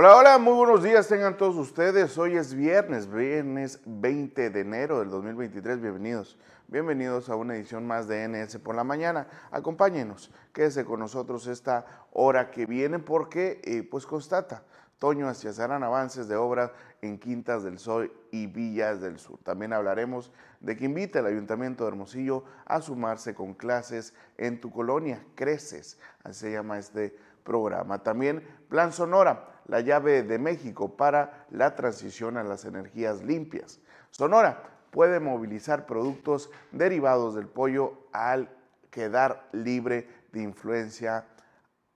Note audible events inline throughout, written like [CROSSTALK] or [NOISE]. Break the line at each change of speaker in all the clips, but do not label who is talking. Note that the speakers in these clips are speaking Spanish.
Hola, hola, muy buenos días tengan todos ustedes. Hoy es viernes, viernes 20 de enero del 2023. Bienvenidos, bienvenidos a una edición más de NS por la mañana. Acompáñenos, quédese con nosotros esta hora que viene porque eh, pues constata Toño hacia serán avances de obras en Quintas del Sol y Villas del Sur. También hablaremos de que invita al Ayuntamiento de Hermosillo a sumarse con clases en tu colonia, Creces, así se llama este programa. También Plan Sonora, la llave de México para la transición a las energías limpias. Sonora puede movilizar productos derivados del pollo al quedar libre de influencia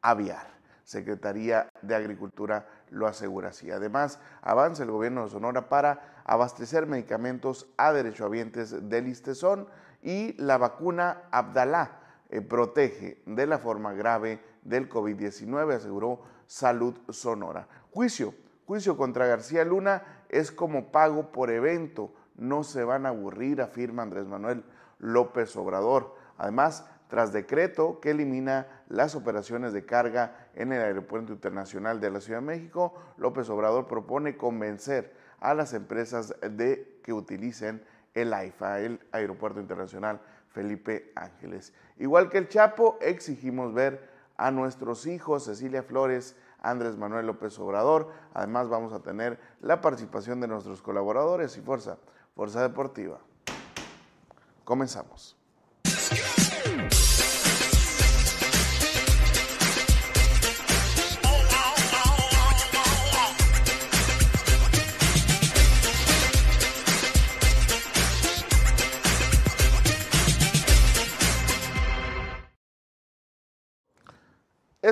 aviar. Secretaría de Agricultura lo asegura así. Además, avanza el gobierno de Sonora para abastecer medicamentos a derechohabientes del Istezón y la vacuna Abdalá eh, protege de la forma grave del COVID-19, aseguró Salud Sonora. Juicio, juicio contra García Luna es como pago por evento, no se van a aburrir, afirma Andrés Manuel López Obrador. Además, tras decreto que elimina las operaciones de carga en el Aeropuerto Internacional de la Ciudad de México, López Obrador propone convencer a las empresas de que utilicen el AIFA, el Aeropuerto Internacional Felipe Ángeles. Igual que el Chapo, exigimos ver a nuestros hijos, Cecilia Flores, Andrés Manuel López Obrador. Además vamos a tener la participación de nuestros colaboradores y Fuerza, Fuerza Deportiva. Comenzamos.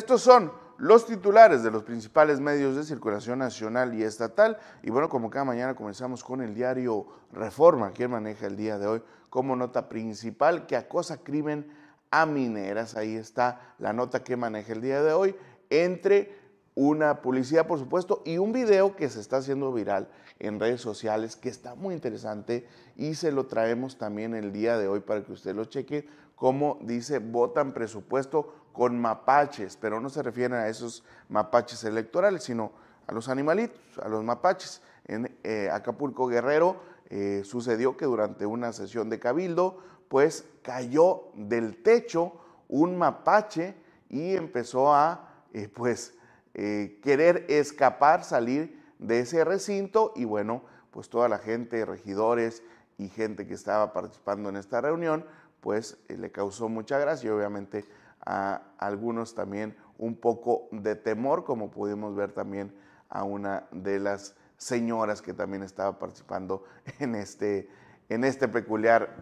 Estos son los titulares de los principales medios de circulación nacional y estatal. Y bueno, como cada mañana comenzamos con el diario Reforma, que maneja el día de hoy como nota principal que acosa crimen a mineras. Ahí está la nota que maneja el día de hoy, entre una publicidad, por supuesto, y un video que se está haciendo viral en redes sociales, que está muy interesante y se lo traemos también el día de hoy para que usted lo cheque, como dice, votan presupuesto con mapaches, pero no se refieren a esos mapaches electorales, sino a los animalitos, a los mapaches. En eh, Acapulco Guerrero eh, sucedió que durante una sesión de cabildo, pues cayó del techo un mapache y empezó a, eh, pues, querer escapar, salir de ese recinto y bueno, pues toda la gente, regidores y gente que estaba participando en esta reunión, pues le causó mucha gracia y obviamente a algunos también un poco de temor, como pudimos ver también a una de las señoras que también estaba participando [LAUGHS] en este, en este peculiar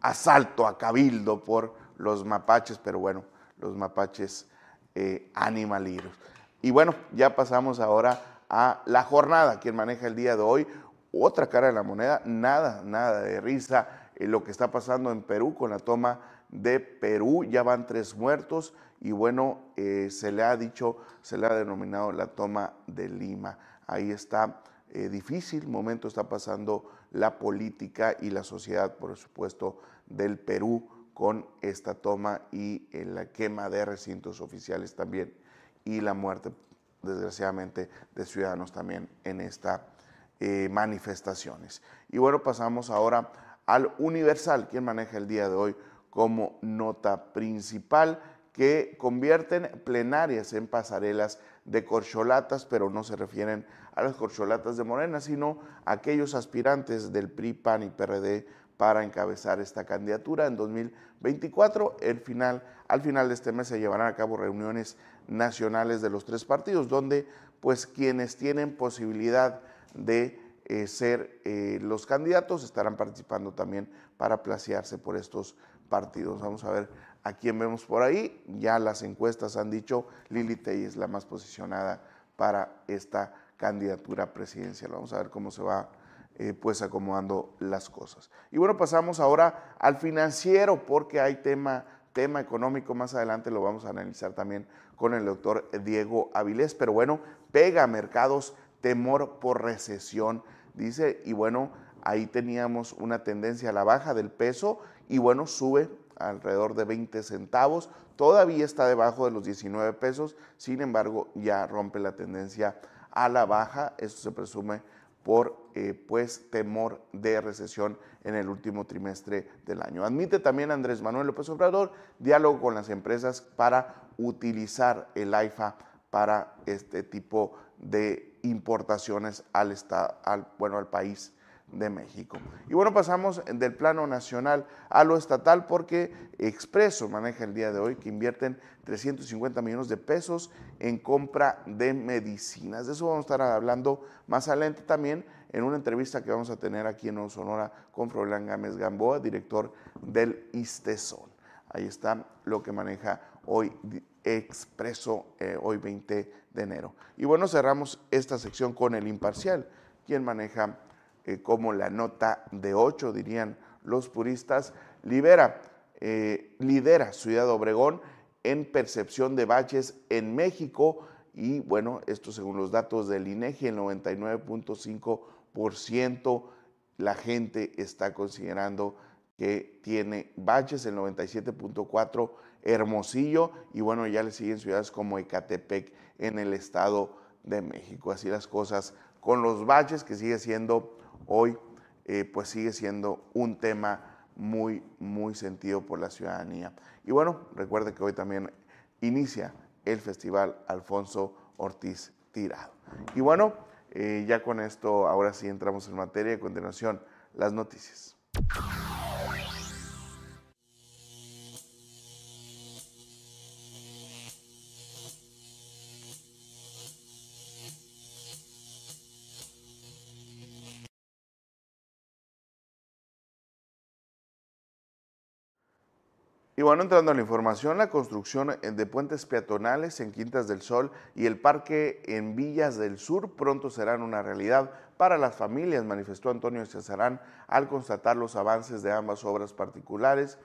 asalto a cabildo por los mapaches, pero bueno, los mapaches eh, animaliros. Y bueno, ya pasamos ahora a la jornada, quien maneja el día de hoy. Otra cara de la moneda, nada, nada de risa, eh, lo que está pasando en Perú con la toma de Perú, ya van tres muertos y bueno, eh, se le ha dicho, se le ha denominado la toma de Lima. Ahí está eh, difícil momento, está pasando la política y la sociedad, por supuesto, del Perú con esta toma y eh, la quema de recintos oficiales también y la muerte, desgraciadamente, de ciudadanos también en estas manifestaciones. Y bueno, pasamos ahora al Universal, quien maneja el día de hoy como nota principal que convierten plenarias en pasarelas de corcholatas, pero no se refieren a las corcholatas de Morena, sino a aquellos aspirantes del PRI, PAN y PRD para encabezar esta candidatura en 2024. El final, al final de este mes se llevarán a cabo reuniones nacionales de los tres partidos, donde pues quienes tienen posibilidad de eh, ser eh, los candidatos estarán participando también para placearse por estos partidos. Vamos a ver a quién vemos por ahí. Ya las encuestas han dicho Lili Tey es la más posicionada para esta candidatura presidencial. Vamos a ver cómo se va eh, pues acomodando las cosas. Y bueno, pasamos ahora al financiero porque hay tema, tema económico. Más adelante lo vamos a analizar también con el doctor Diego Avilés. Pero bueno, pega mercados temor por recesión, dice, y bueno, ahí teníamos una tendencia a la baja del peso y bueno, sube alrededor de 20 centavos, todavía está debajo de los 19 pesos, sin embargo ya rompe la tendencia a la baja. Esto se presume por eh, pues temor de recesión en el último trimestre del año. Admite también Andrés Manuel López Obrador diálogo con las empresas para utilizar el AIFA para este tipo de importaciones al, al, bueno, al país de México. Y bueno, pasamos del plano nacional a lo estatal porque Expreso maneja el día de hoy que invierten 350 millones de pesos en compra de medicinas. De eso vamos a estar hablando más adelante también en una entrevista que vamos a tener aquí en Sonora con Froilán Gámez Gamboa, director del ISTESON. Ahí está lo que maneja hoy Expreso, eh, hoy 20 enero. Y bueno, cerramos esta sección con el imparcial, quien maneja eh, como la nota de 8, dirían los puristas, libera, eh, lidera Ciudad Obregón en percepción de baches en México. Y bueno, esto según los datos del INEGI, el 99.5% la gente está considerando que tiene baches, el 97.4% Hermosillo. Y bueno, ya le siguen ciudades como Ecatepec en el Estado de México. Así las cosas con los baches que sigue siendo hoy eh, pues sigue siendo un tema muy, muy sentido por la ciudadanía. Y bueno, recuerde que hoy también inicia el Festival Alfonso Ortiz Tirado. Y bueno, eh, ya con esto, ahora sí entramos en materia. A continuación, las noticias. Y bueno, entrando a la información, la construcción de puentes peatonales en Quintas del Sol y el parque en Villas del Sur pronto serán una realidad para las familias, manifestó Antonio Cesarán al constatar los avances de ambas obras particulares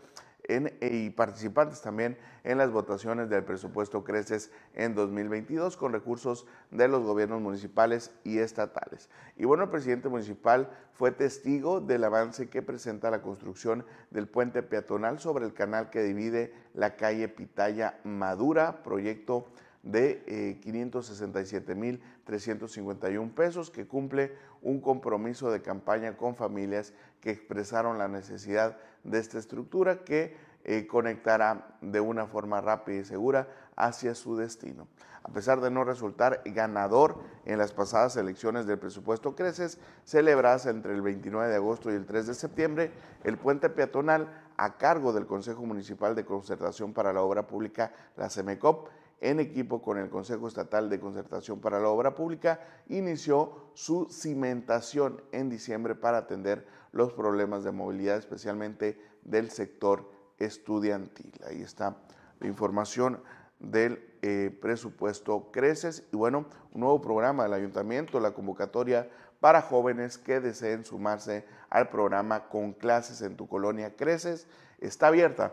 y participantes también en las votaciones del presupuesto Creces en 2022 con recursos de los gobiernos municipales y estatales. Y bueno, el presidente municipal fue testigo del avance que presenta la construcción del puente peatonal sobre el canal que divide la calle Pitaya Madura, proyecto de 567.351 eh, pesos que cumple un compromiso de campaña con familias que expresaron la necesidad de esta estructura que eh, conectará de una forma rápida y segura hacia su destino. A pesar de no resultar ganador en las pasadas elecciones del presupuesto Creces, celebrarse entre el 29 de agosto y el 3 de septiembre el puente peatonal a cargo del Consejo Municipal de Concertación para la Obra Pública, la CEMECOP, en equipo con el Consejo Estatal de Concertación para la Obra Pública, inició su cimentación en diciembre para atender los problemas de movilidad, especialmente del sector estudiantil. Ahí está la información del eh, presupuesto Creces y bueno, un nuevo programa del ayuntamiento, la convocatoria para jóvenes que deseen sumarse al programa con clases en tu colonia Creces está abierta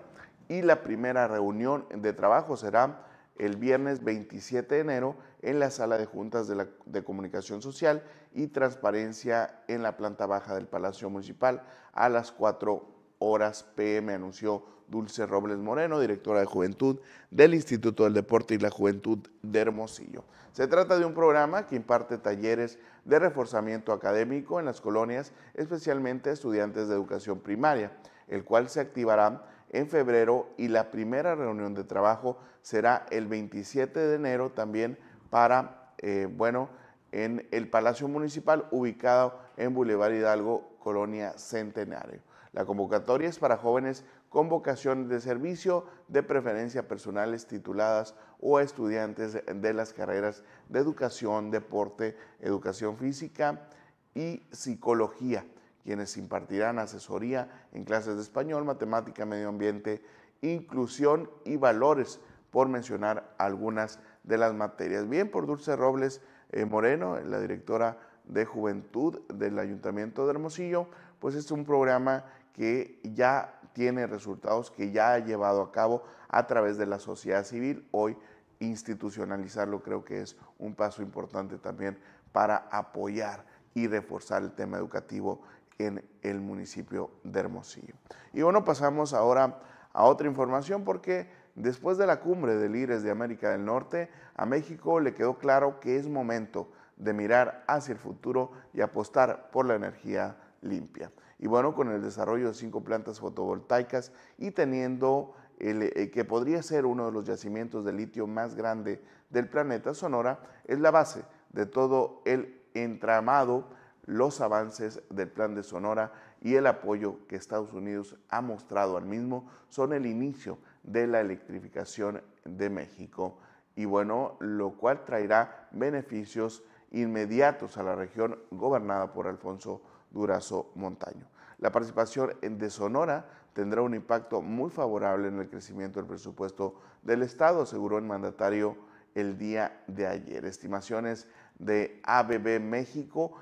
y la primera reunión de trabajo será el viernes 27 de enero en la sala de juntas de, de, Comunicación Social y Transparencia en la planta baja del Palacio Municipal a las 4 horas pm, anunció Dulce Robles Moreno, directora de Juventud del Instituto del Deporte y la Juventud de Hermosillo. Se trata de un programa que imparte talleres de reforzamiento académico en las colonias, especialmente estudiantes de educación primaria, el cual se activará en febrero y la primera reunión de trabajo será el 27 de enero también para, eh, bueno, en el Palacio Municipal ubicado en Boulevard Hidalgo, Colonia Centenario. La convocatoria es para jóvenes con vocación de servicio, de preferencia personales tituladas o estudiantes de las carreras de educación, deporte, educación física y psicología quienes impartirán asesoría en clases de español, matemática, medio ambiente, inclusión y valores, por mencionar algunas de las materias. Bien, por Dulce Robles eh, Moreno, la directora de Juventud del Ayuntamiento de Hermosillo, pues es un programa que ya tiene resultados, que ya ha llevado a cabo a través de la sociedad civil. Hoy institucionalizarlo creo que es un paso importante también para apoyar y reforzar el tema educativo en el municipio de Hermosillo. Y bueno, pasamos ahora a otra información porque después de la cumbre de líderes de América del Norte, a México le quedó claro que es momento de mirar hacia el futuro y apostar por la energía limpia. Y bueno, con el desarrollo de cinco plantas fotovoltaicas y teniendo el, eh, que podría ser uno de los yacimientos de litio más grande del planeta, Sonora es la base de todo el entramado, los avances del plan de Sonora y el apoyo que Estados Unidos ha mostrado al mismo son el inicio de la electrificación de México y bueno, lo cual traerá beneficios inmediatos a la región gobernada por Alfonso Durazo Montaño. La participación de Sonora tendrá un impacto muy favorable en el crecimiento del presupuesto del Estado, aseguró el mandatario el día de ayer. Estimaciones de ABB México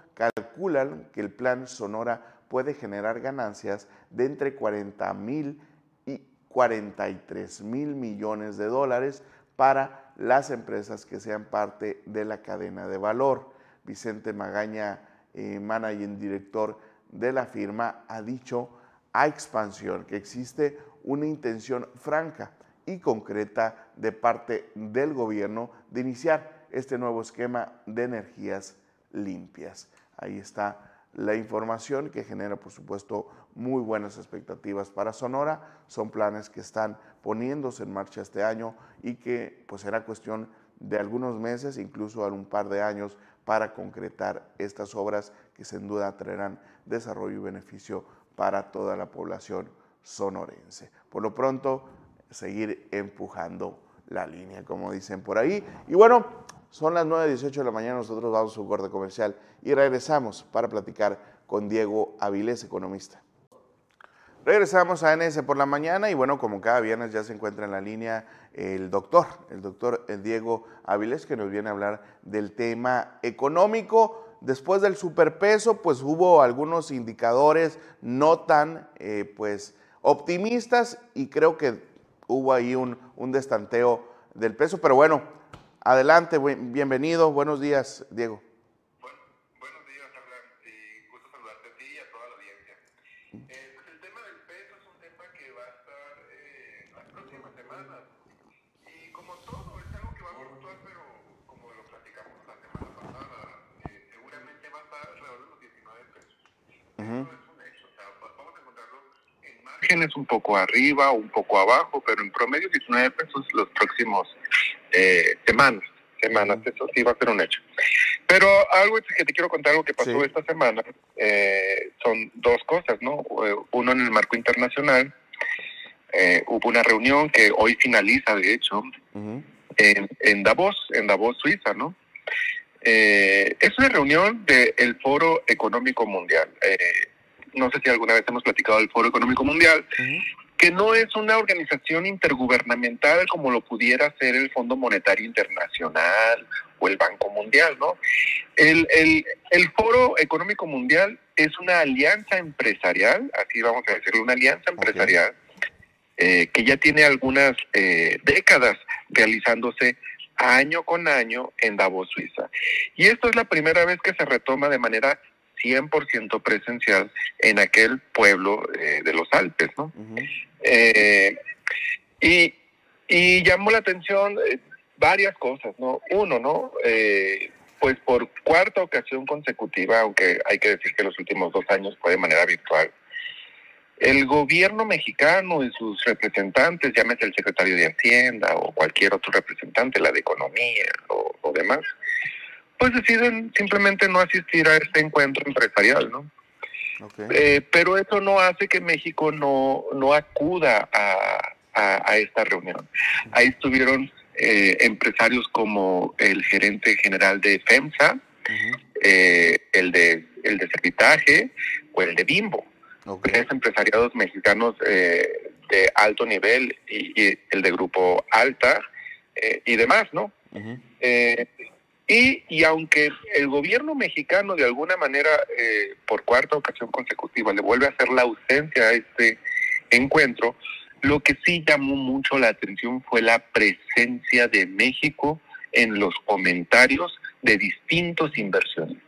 que el plan Sonora puede generar ganancias de entre 40 mil y 43 mil millones de dólares para las empresas que sean parte de la cadena de valor. Vicente Magaña, eh, managing director de la firma, ha dicho a Expansión que existe una intención franca y concreta de parte del gobierno de iniciar este nuevo esquema de energías limpias. Ahí está la información que genera, por supuesto, muy buenas expectativas para Sonora. Son planes que están poniéndose en marcha este año y que pues será cuestión de algunos meses, incluso un par de años, para concretar estas obras que sin duda traerán desarrollo y beneficio para toda la población sonorense. Por lo pronto, seguir empujando la línea, como dicen por ahí. Y bueno, son las 9.18 de la mañana, nosotros vamos a un corte comercial y regresamos para platicar con Diego Avilés, economista. Regresamos a NS por la mañana y bueno, como cada viernes ya se encuentra en la línea el doctor, el doctor Diego Avilés, que nos viene a hablar del tema económico. Después del superpeso, pues hubo algunos indicadores no tan eh, pues, optimistas y creo que hubo ahí un, un destanteo del peso, pero bueno, Adelante, bienvenido. Buenos días, Diego.
buenos márgenes un poco arriba, un poco abajo, pero en promedio 19 pesos los próximos eh, semanas, semanas, eso sí va a ser un hecho. Pero algo que te quiero contar, algo que pasó esta semana, eh, son dos cosas, ¿no? Eh, uno en el marco internacional, hubo una reunión que hoy finaliza, de hecho, en, en, Davos, en Davos, Suiza, ¿no? es una reunión del Foro Económico Mundial. No sé si alguna vez hemos platicado del Foro Económico Mundial, que no es una organización intergubernamental como lo pudiera ser el Fondo Monetario Internacional o el Banco Mundial, ¿no? El, el, Foro Económico Mundial es una alianza empresarial, así vamos a decirlo, una alianza empresarial eh, que ya tiene algunas eh, décadas realizándose año con año en Davos, Suiza. Y esto es la primera vez que se retoma de manera 100% presencial en aquel pueblo eh, de los Alpes, ¿no? Eh, y, y, llamó la atención eh, varias cosas, ¿no? Uno, ¿no? Eh, pues por cuarta ocasión consecutiva, aunque hay que decir que los últimos dos años fue de manera virtual, el gobierno mexicano y sus representantes, llámese el secretario de Hacienda o cualquier otro representante, la de Economía o, o demás, pues deciden simplemente no asistir a este encuentro empresarial, ¿no? Eh, pero eso no hace que México no, no acuda a, a, esta reunión. Ahí estuvieron eh, empresarios como el gerente general de FEMSA, eh, el de el de Servitaje o el de Bimbo. Tres empresariados mexicanos de alto nivel y, el de Grupo Alta y demás, ¿no? Y, y aunque el gobierno mexicano de alguna manera, eh, por cuarta ocasión consecutiva, le vuelve a hacer la ausencia a este encuentro, lo que sí llamó mucho la atención fue la presencia de México en los comentarios de distintos inversionistas.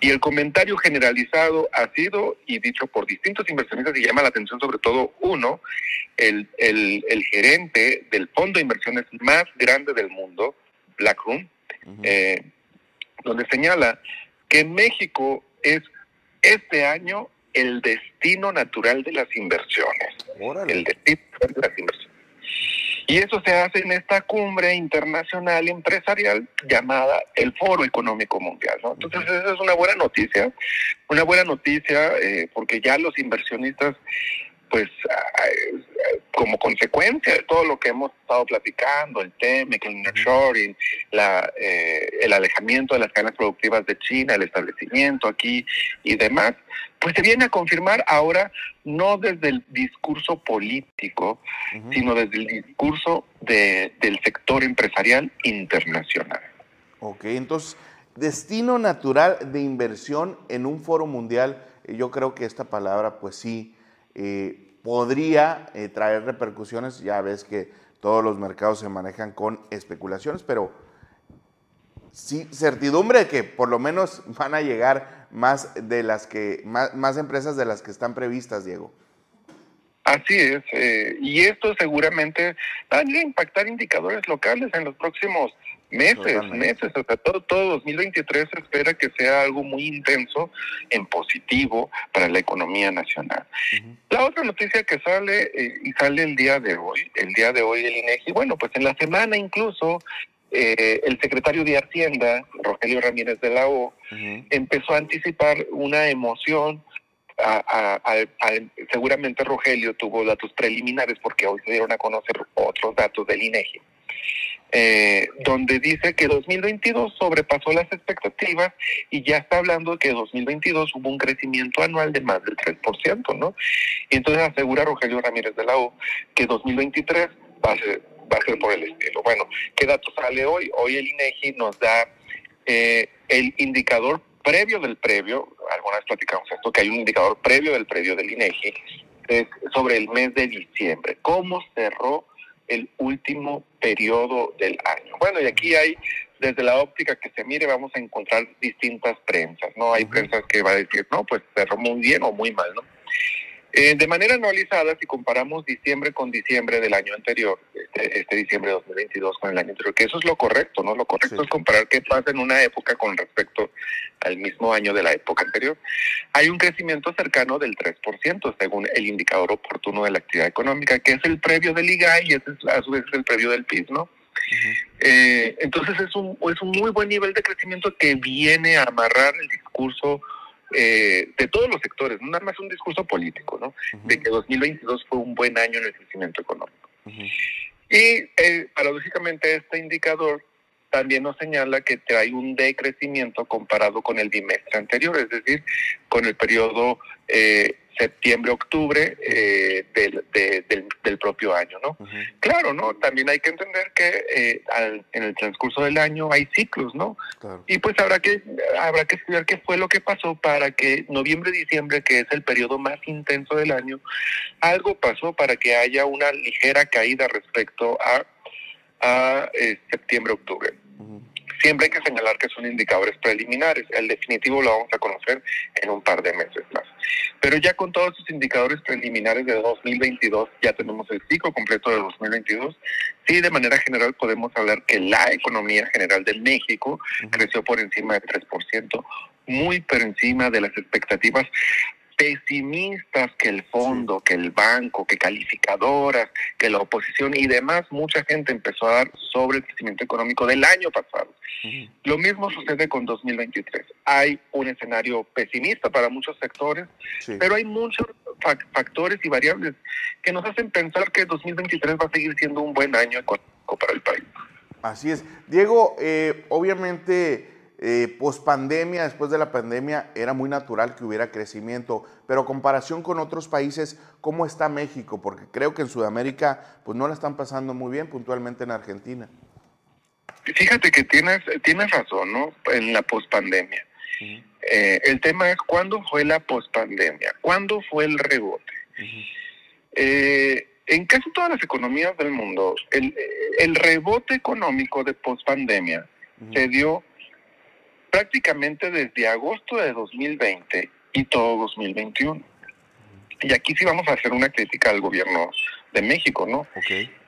Y el comentario generalizado ha sido, y dicho por distintos inversionistas, y llama la atención sobre todo uno, el, el, el gerente del fondo de inversiones más grande del mundo, Eh, donde señala que México es este año el destino natural de las inversiones. El destino de las inversiones. Y eso se hace en esta cumbre internacional empresarial llamada el Foro Económico Mundial. ¿no? Entonces, esa es una buena noticia, una buena noticia eh, porque ya los inversionistas pues como consecuencia de todo lo que hemos estado platicando, el TEMEC, el nearshoring, la, eh, el alejamiento de las cadenas productivas de China, el establecimiento aquí y demás, pues se viene a confirmar ahora no desde el discurso político, sino desde el discurso de, del sector empresarial internacional.
Ok, entonces, destino natural de inversión en un foro mundial, yo creo que esta palabra pues sí eh, podría eh, traer repercusiones. Ya ves que todos los mercados se manejan con especulaciones, pero sí, certidumbre de que por lo menos van a llegar más de las que, más, empresas de las que están previstas, Diego.
Así es, eh, y esto seguramente va a impactar indicadores locales en los próximos meses, meses, o sea, todo, todo 2023 se espera que sea algo muy intenso en positivo para la economía nacional. La otra noticia que sale, eh, y sale el día de hoy, el día de hoy el INEGI, bueno, pues en la semana incluso eh, el secretario de Hacienda, Rogelio Ramírez de la O, empezó a anticipar una emoción seguramente Rogelio tuvo datos preliminares porque hoy se dieron a conocer otros datos del INEGI eh, donde dice que 2022 sobrepasó las expectativas y ya está hablando que 2022 hubo un crecimiento anual de más del 3%, ¿no? Y entonces asegura Rogelio Ramírez de la O que 2023 va a ser, va a ser por el estilo. Bueno, ¿qué dato sale hoy? Hoy el INEGI nos da eh, el indicador previo del previo, algunas platicamos esto, que hay un indicador previo del previo del INEGI, sobre el mes de diciembre. ¿Cómo cerró el último periodo del año. Bueno, y aquí hay, desde la óptica que se mire, vamos a encontrar distintas prensas, ¿no? Hay prensas que va a decir, no, pues cerró muy bien o muy mal, ¿no? Eh, de manera anualizada, si comparamos diciembre con diciembre del año anterior, este, este, diciembre de 2022 con el año anterior, que eso es lo correcto, ¿no? Lo correcto es comparar qué pasa en una época con respecto al mismo año de la época anterior. Hay un crecimiento cercano del 3%, según el indicador oportuno de la actividad económica, que es el previo del IGAI y ese es a su vez el previo del PIB, ¿no? Eh, entonces es un, es un muy buen nivel de crecimiento que viene a amarrar el discurso eh, de todos los sectores, no nada más un discurso político, ¿no? De que 2022 fue un buen año en el crecimiento económico. Y eh, paradójicamente este indicador también nos señala que trae un decrecimiento comparado con el bimestre anterior, es decir, con el periodo eh, septiembre-octubre eh, del, del, propio año, ¿no? Claro, ¿no? También hay que entender que eh, en el transcurso del año hay ciclos, ¿no? Y pues habrá que, habrá que estudiar qué fue lo que pasó para que noviembre-diciembre, que es el periodo más intenso del año, algo pasó para que haya una ligera caída respecto a, a eh, septiembre-octubre. Siempre hay que señalar que son indicadores preliminares. El definitivo lo vamos a conocer en un par de meses más. Pero ya con todos esos indicadores preliminares de 2022, ya tenemos el ciclo completo de 2022. Sí, de manera general podemos hablar que la economía general de México creció por encima del 3%, muy por encima de las expectativas pesimistas que el fondo, que el banco, que calificadoras, que la oposición y demás, mucha gente empezó a dar sobre el crecimiento económico del año pasado. Lo mismo sucede con 2023. Hay un escenario pesimista para muchos sectores, pero hay muchos factores y variables que nos hacen pensar que 2023 va a seguir siendo un buen año económico para el país.
Así es. Diego, eh, obviamente eh, post pandemia, después de la pandemia, era muy natural que hubiera crecimiento, pero comparación con otros países, ¿cómo está México? Porque creo que en Sudamérica pues no la están pasando muy bien, puntualmente en Argentina.
Fíjate que tienes, tienes razón, ¿no? En la pospandemia. Eh, el tema es cuándo fue la pospandemia, cuándo fue el rebote. Eh, en casi todas las economías del mundo, el, el rebote económico de pospandemia se dio prácticamente desde agosto de 2020 y todo 2021. Y aquí sí vamos a hacer una crítica al gobierno de México, ¿no?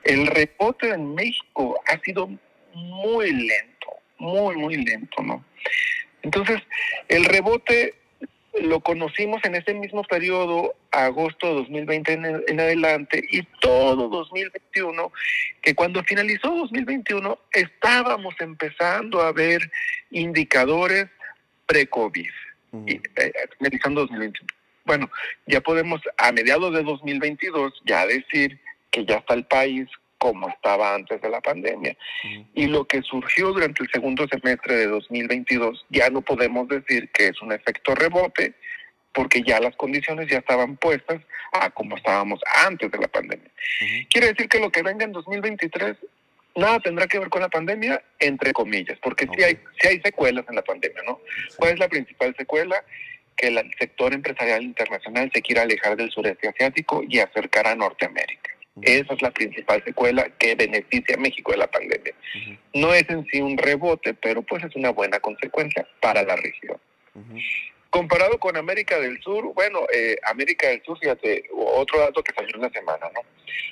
El rebote en México ha sido muy lento, muy, muy lento, ¿no? Entonces, el rebote lo conocimos en ese mismo periodo, agosto de 2020 en, en, adelante, y todo 2021, que cuando finalizó 2021 estábamos empezando a ver indicadores pre-COVID, uh -huh. eh, finalizando 2021. Bueno, ya podemos a mediados de 2022 ya decir que ya está el país como estaba antes de la pandemia. Y lo que surgió durante el segundo semestre de 2022, ya no podemos decir que es un efecto rebote, porque ya las condiciones ya estaban puestas a como estábamos antes de la pandemia. Uh -huh. Quiere decir que lo que venga en 2023 nada tendrá que ver con la pandemia, entre comillas, porque okay. sí, hay, sí hay secuelas en la pandemia, ¿no? Sí. ¿Cuál es la principal secuela? Que el sector empresarial internacional se quiera alejar del sureste asiático y acercar a Norteamérica. Esa es la principal secuela que beneficia a México de la pandemia. Uh -huh. No es en sí un rebote, pero pues es una buena consecuencia para la región. Uh -huh. Comparado con América del Sur, bueno, eh, América del Sur, fíjate, otro dato que salió en la semana, ¿no?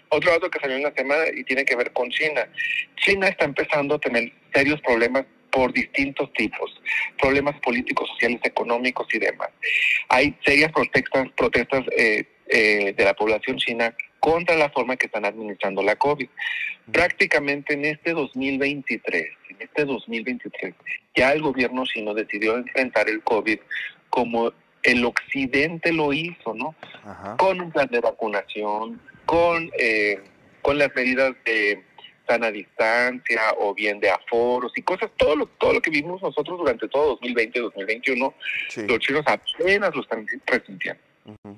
Otro dato que salió en la semana y tiene que ver con China. China está empezando a tener serios problemas por distintos tipos, problemas políticos, sociales, económicos y demás. Hay serias protestas, protestas eh, eh, de la población china contra la forma que están administrando la COVID. Prácticamente en este 2023, en este 2023, ya el gobierno chino decidió enfrentar el COVID como el occidente lo hizo, ¿no? Ajá. Con un plan de vacunación, con, eh, con las medidas de sana distancia o bien de aforos y cosas, todo lo, todo lo que vimos nosotros durante todo 2020 y 2021, sí. los chinos apenas lo están resintiendo. Uh -huh.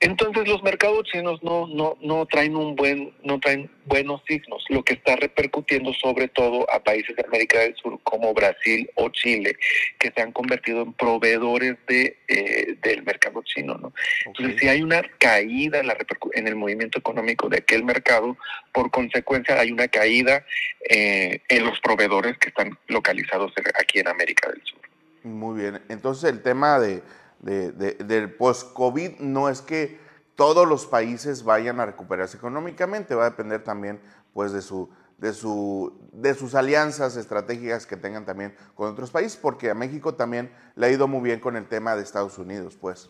Entonces los mercados chinos no, no, no traen un buen, no traen buenos signos, lo que está repercutiendo sobre todo a países de América del Sur como Brasil o Chile, que se han convertido en proveedores de, eh, del mercado chino. ¿no? Okay. Entonces si hay una caída en, la en el movimiento económico de aquel mercado, por consecuencia hay una caída eh, en los proveedores que están localizados aquí en América del Sur.
Muy bien, entonces el tema de de, de, del post-COVID no es que todos los países vayan a recuperarse económicamente, va a depender también pues, de, su, de, su, de sus alianzas estratégicas que tengan también con otros países, porque a México también le ha ido muy bien con el tema de Estados Unidos, pues.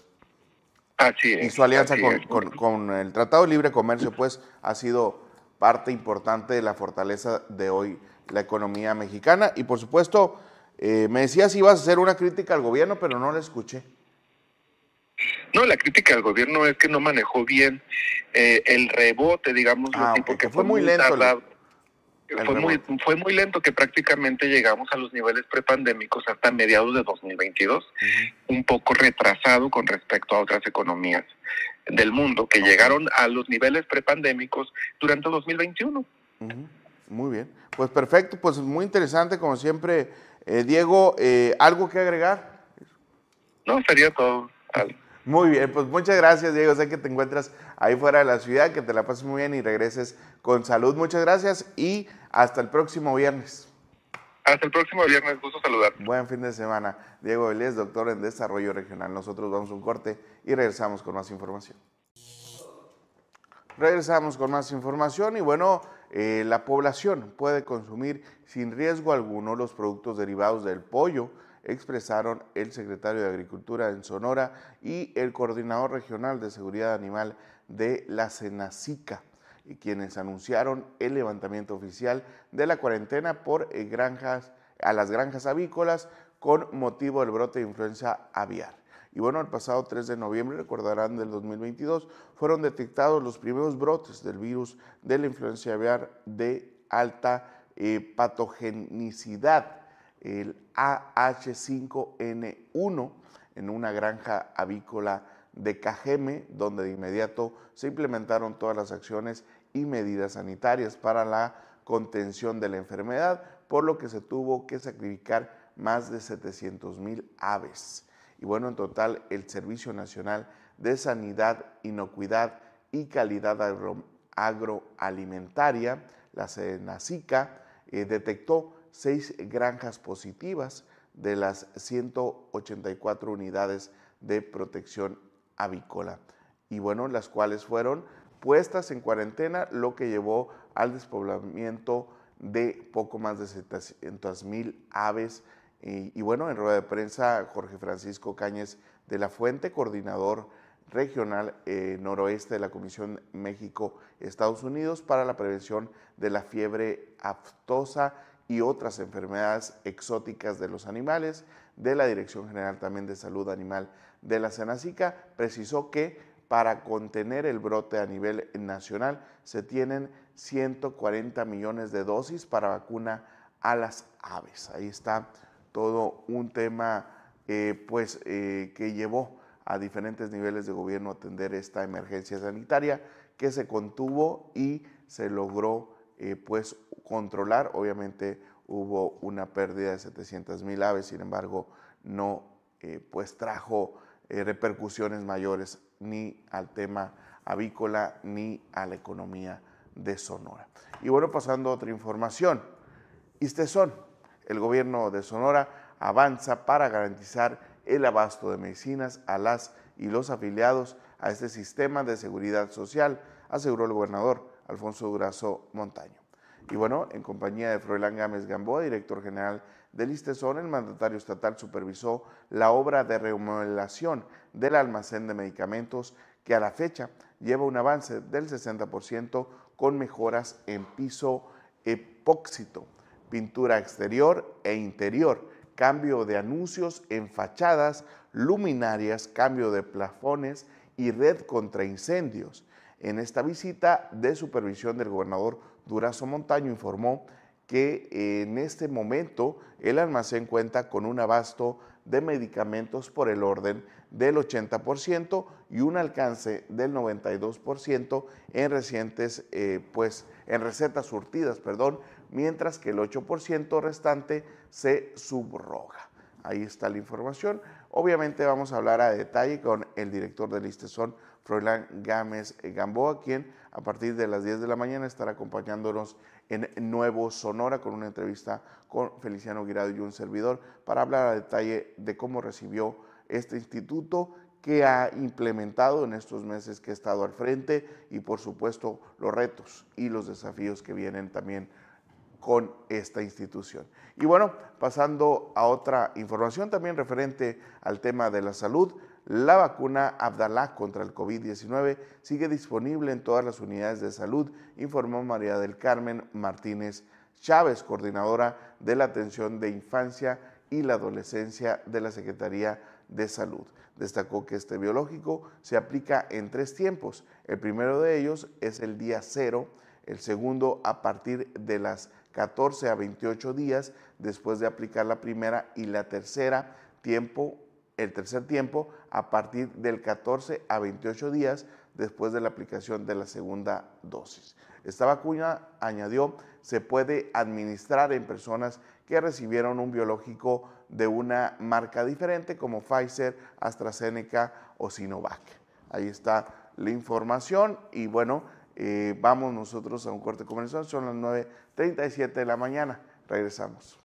Así es.
Y su alianza con, con, con, el Tratado de Libre Comercio, pues, ha sido parte importante de la fortaleza de hoy la economía mexicana. Y por supuesto, eh, me decías si ibas a hacer una crítica al gobierno, pero no la escuché.
No, la crítica al gobierno es que no manejó bien eh, el rebote, digamos,
ah,
así,
porque fue, fue muy lento.
Tardado. Fue muy, fue muy lento que prácticamente llegamos a los niveles prepandémicos hasta mediados de 2022, uh -huh. un poco retrasado con respecto a otras economías del mundo que llegaron a los niveles prepandémicos durante 2021. Uh
-huh. Muy bien, pues perfecto, pues muy interesante como siempre. Eh, Diego, eh, ¿algo que agregar?
No, sería todo.
Muy bien, pues muchas gracias, Diego. Sé que te encuentras ahí fuera de la ciudad, que te la pases muy bien y regreses con salud. Muchas gracias y hasta el próximo viernes.
Hasta el próximo viernes, gusto saludar.
Buen fin de semana. Diego Vélez, doctor en Desarrollo Regional. Nosotros vamos a un corte y regresamos con más información. Regresamos con más información y bueno, eh, la población puede consumir sin riesgo alguno los productos derivados del pollo, expresaron el secretario de Agricultura en Sonora y el coordinador regional de seguridad animal de la Senacica, quienes anunciaron el levantamiento oficial de la cuarentena por eh, granjas, a las granjas avícolas con motivo del brote de influenza aviar. Y bueno, el pasado 3 de noviembre, recordarán, del 2022, fueron detectados los primeros brotes del virus de la influencia aviar de alta eh, patogenicidad el AH5N1 en una granja avícola de Cajeme, donde de inmediato se implementaron todas las acciones y medidas sanitarias para la contención de la enfermedad, por lo que se tuvo que sacrificar más de 700 mil aves. Y bueno, en total el Servicio Nacional de Sanidad, Inocuidad y Calidad agro, Agroalimentaria, la SENACICA, eh, detectó seis granjas positivas de las 184 unidades de protección avícola. Y bueno, las cuales fueron puestas en cuarentena, lo que llevó al despoblamiento de poco más de 700 mil aves Y, bueno, en rueda de prensa, Jorge Francisco Cáñez de la Fuente, coordinador regional eh, noroeste de la Comisión México-Estados Unidos para la prevención de la fiebre aftosa y otras enfermedades exóticas de los animales, de la Dirección General también de Salud Animal de la Senacica, precisó que para contener el brote a nivel nacional se tienen 140 millones de dosis para vacuna a las aves. Ahí está todo un tema eh, pues, eh, que llevó a diferentes niveles de gobierno a atender esta emergencia sanitaria que se contuvo y se logró eh, pues, controlar. Obviamente hubo una pérdida de 700 mil aves, sin embargo no pues, trajo repercusiones mayores ni al tema avícola ni a la economía de Sonora. Y bueno, pasando a otra información. son el gobierno de Sonora avanza para garantizar el abasto de medicinas a las y los afiliados a este sistema de seguridad social, aseguró el gobernador Alfonso Durazo Montaño. Y bueno, en compañía de Froilán Gámez Gamboa, director general del ISTESON, el mandatario estatal supervisó la obra de remodelación del almacén de medicamentos que a la fecha lleva un avance del 60% con mejoras en piso epóxito, pintura exterior e interior, cambio de anuncios en fachadas, luminarias, cambio de plafones y red contra incendios. En esta visita de supervisión del gobernador Durazo Montaño informó que en este momento el almacén cuenta con un abasto de medicamentos por el orden del 80% y un alcance del 92% en recientes, eh, pues, en recetas surtidas, perdón, mientras que el 8% restante se subroga. Ahí está la información. Obviamente vamos a hablar a detalle con el director del ISTESON, Froilán Gámez Gamboa, quien a partir de las 10 de la mañana estará acompañándonos en Nuevo Sonora con una entrevista con Feliciano Guirado y un servidor para hablar a detalle de cómo recibió este instituto que ha implementado en estos meses que ha estado al frente y por supuesto los retos y los desafíos que vienen también con esta institución. Y bueno, pasando a otra información también referente al tema de la salud, la vacuna Abdalá contra el COVID-19 sigue disponible en todas las unidades de salud, informó María del Carmen Martínez Chávez, coordinadora de la atención de infancia y la adolescencia de la Secretaría de Salud. Destacó que este biológico se aplica en tres tiempos. El primero de ellos es el día cero, el segundo a partir de las 14 a 28 días después de aplicar la primera y la tercera tiempo el tercer tiempo a partir del 14 a 28 días después de la aplicación de la segunda dosis. Esta vacuna, añadió, se puede administrar en personas que recibieron un biológico de una marca diferente como Pfizer, AstraZeneca o Sinovac. Ahí está la información y bueno, eh, vamos nosotros a un corte comercial, son las 9.37 de la mañana. Regresamos.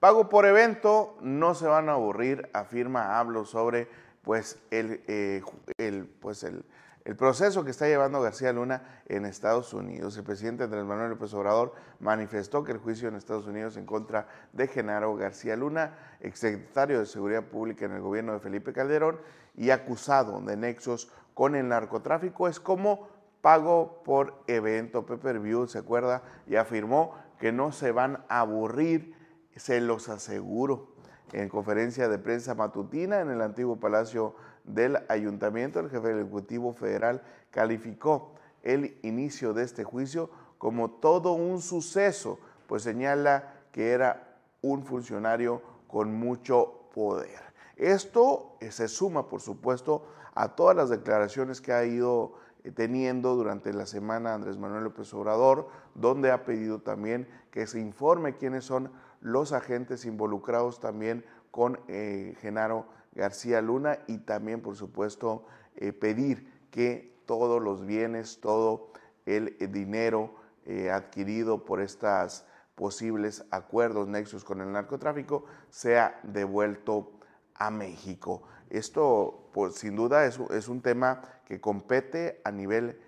Pago por evento, no se van a aburrir, afirma, hablo sobre pues el, eh, el, pues el, el, proceso que está llevando García Luna en Estados Unidos. El presidente Andrés Manuel López Obrador manifestó que el juicio en Estados Unidos en contra de Genaro García Luna, exsecretario de Seguridad Pública en el gobierno de Felipe Calderón y acusado de nexos con el narcotráfico, es como pago por evento, Pepper View, ¿se acuerda? Y afirmó que no se van a aburrir se los aseguro. En conferencia de prensa matutina en el antiguo Palacio del Ayuntamiento, el jefe Ejecutivo Federal calificó el inicio de este juicio como todo un suceso, pues señala que era un funcionario con mucho poder. Esto se suma, por supuesto, a todas las declaraciones que ha ido eh, teniendo durante la semana Andrés Manuel López Obrador, donde ha pedido también que se informe quiénes son los agentes involucrados también con eh, Genaro García Luna y también, por supuesto, eh, pedir que todos los bienes, todo el dinero adquirido por estos posibles acuerdos nexos con el narcotráfico sea devuelto a México. Esto, pues, sin duda, es, un tema que compete a nivel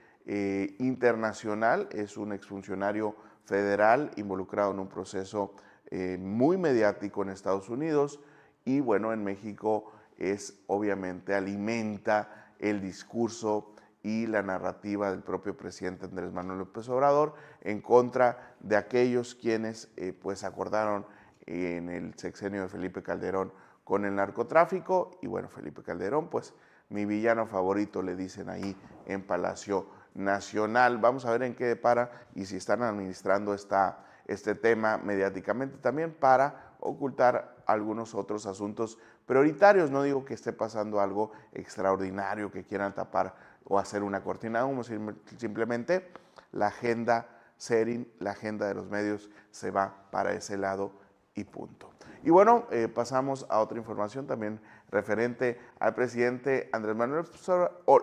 internacional, es un exfuncionario federal involucrado en un proceso eh, muy mediático en Estados Unidos y bueno, en México es obviamente alimenta el discurso y la narrativa del propio presidente Andrés Manuel López Obrador en contra de aquellos quienes eh, pues acordaron en el sexenio de Felipe Calderón con el narcotráfico y bueno, Felipe Calderón pues mi villano favorito le dicen ahí en Palacio Nacional. Vamos a ver en qué para y si están administrando esta, este tema mediáticamente también para ocultar algunos otros asuntos prioritarios. No digo que esté pasando algo extraordinario que quieran tapar o hacer una cortina de simplemente la agenda SERIN, la agenda de los medios se va para ese lado y punto. Y bueno, eh, pasamos a otra información también referente al presidente Andrés Manuel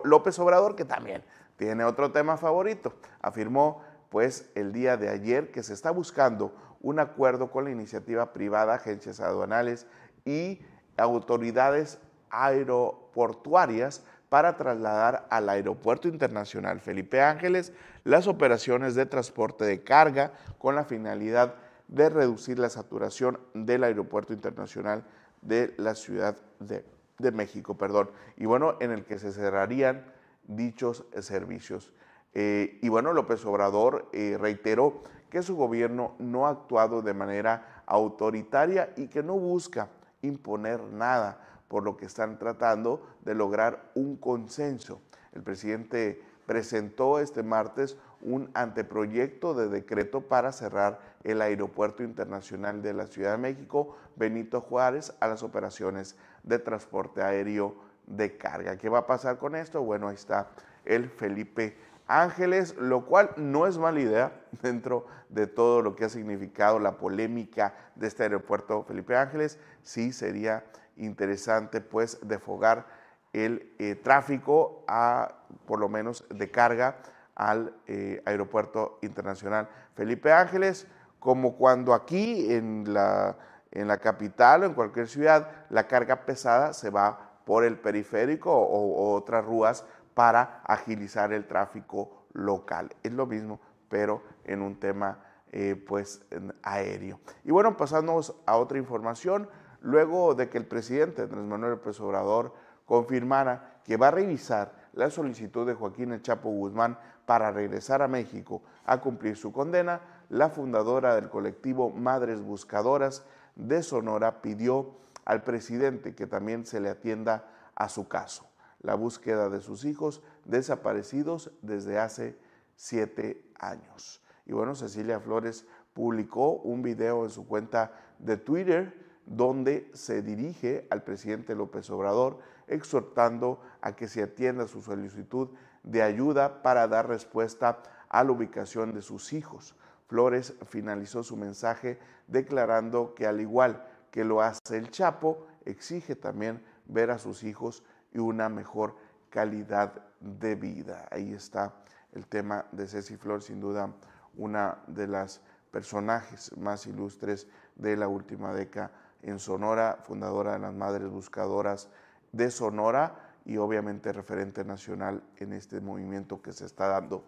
López Obrador, que también tiene otro tema favorito. Afirmó pues el día de ayer que se está buscando un acuerdo con la iniciativa privada, agencias aduanales y autoridades aeroportuarias para trasladar al Aeropuerto Internacional Felipe Ángeles las operaciones de transporte de carga con la finalidad de reducir la saturación del Aeropuerto Internacional de la Ciudad de, México, perdón, y bueno, en el que se cerrarían dichos servicios. Eh, y bueno, López Obrador eh, reiteró que su gobierno no ha actuado de manera autoritaria y que no busca imponer nada, por lo que están tratando de lograr un consenso. El presidente presentó este martes un anteproyecto de decreto para cerrar el Aeropuerto Internacional de la Ciudad de México, Benito Juárez, a las operaciones de transporte aéreo de carga. ¿Qué va a pasar con esto? Bueno, ahí está el Felipe Ángeles, lo cual no es mala idea [LAUGHS] dentro de todo lo que ha significado la polémica de este aeropuerto Felipe Ángeles. Sí sería interesante pues defogar el eh, tráfico a, por lo menos de carga al eh, aeropuerto internacional Felipe Ángeles, como cuando aquí en la, en la capital o en cualquier ciudad la carga pesada se va por el periférico o, otras ruas para agilizar el tráfico local. Es lo mismo, pero en un tema eh, pues aéreo. Y bueno, pasamos a otra información. Luego de que el presidente Andrés Manuel López Obrador confirmara que va a revisar la solicitud de Joaquín El Chapo Guzmán para regresar a México a cumplir su condena, la fundadora del colectivo Madres Buscadoras de Sonora pidió al presidente que también se le atienda a su caso, la búsqueda de sus hijos desaparecidos desde hace siete años. Y bueno, Cecilia Flores publicó un video en su cuenta de Twitter donde se dirige al presidente López Obrador exhortando a que se atienda su solicitud de ayuda para dar respuesta a la ubicación de sus hijos. Flores finalizó su mensaje declarando que al igual que lo hace el Chapo, exige también ver a sus hijos y una mejor calidad de vida. Ahí está el tema de Ceci Flores, sin duda una de las personajes más ilustres de la última década en Sonora, fundadora de las Madres Buscadoras de Sonora y obviamente referente nacional en este movimiento que se está dando